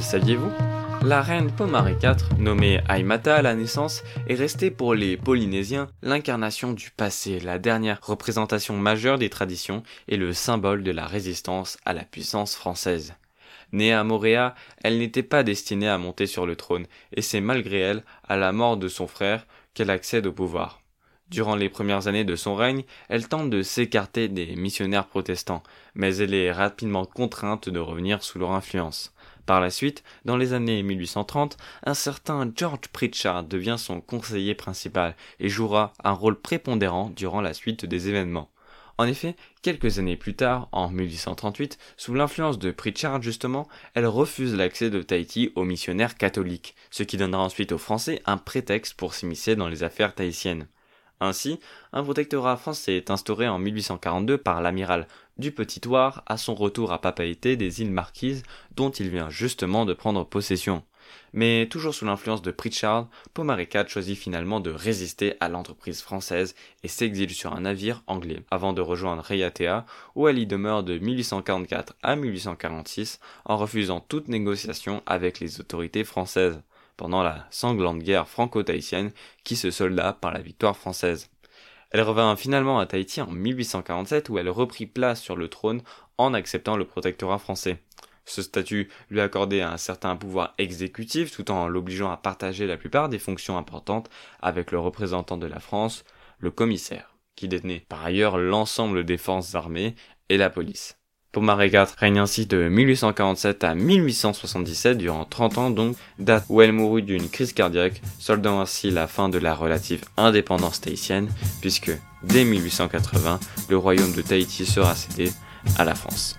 saviez-vous? La reine Pomare IV, nommée Aimata à la naissance, est restée pour les Polynésiens l'incarnation du passé, la dernière représentation majeure des traditions et le symbole de la résistance à la puissance française. Née à Moréa, elle n'était pas destinée à monter sur le trône, et c'est malgré elle, à la mort de son frère, qu'elle accède au pouvoir. Durant les premières années de son règne, elle tente de s'écarter des missionnaires protestants, mais elle est rapidement contrainte de revenir sous leur influence. Par la suite, dans les années 1830, un certain George Pritchard devient son conseiller principal et jouera un rôle prépondérant durant la suite des événements. En effet, quelques années plus tard, en 1838, sous l'influence de Pritchard justement, elle refuse l'accès de Tahiti aux missionnaires catholiques, ce qui donnera ensuite aux Français un prétexte pour s'immiscer dans les affaires tahitiennes. Ainsi, un protectorat français est instauré en 1842 par l'amiral du Petit Thouars à son retour à Papeete des îles Marquises dont il vient justement de prendre possession. Mais toujours sous l'influence de Pritchard, Pomaricat choisit finalement de résister à l'entreprise française et s'exile sur un navire anglais, avant de rejoindre Rayatea, où elle y demeure de 1844 à 1846 en refusant toute négociation avec les autorités françaises pendant la sanglante guerre franco-tahitienne qui se solda par la victoire française. Elle revint finalement à Tahiti en 1847 où elle reprit place sur le trône en acceptant le protectorat français. Ce statut lui accordait un certain pouvoir exécutif tout en l'obligeant à partager la plupart des fonctions importantes avec le représentant de la France, le commissaire, qui détenait par ailleurs l'ensemble des forces armées et la police. Pomaré IV règne ainsi de 1847 à 1877 durant 30 ans donc, date où elle mourut d'une crise cardiaque, soldant ainsi la fin de la relative indépendance tahitienne, puisque dès 1880, le royaume de Tahiti sera cédé à la France.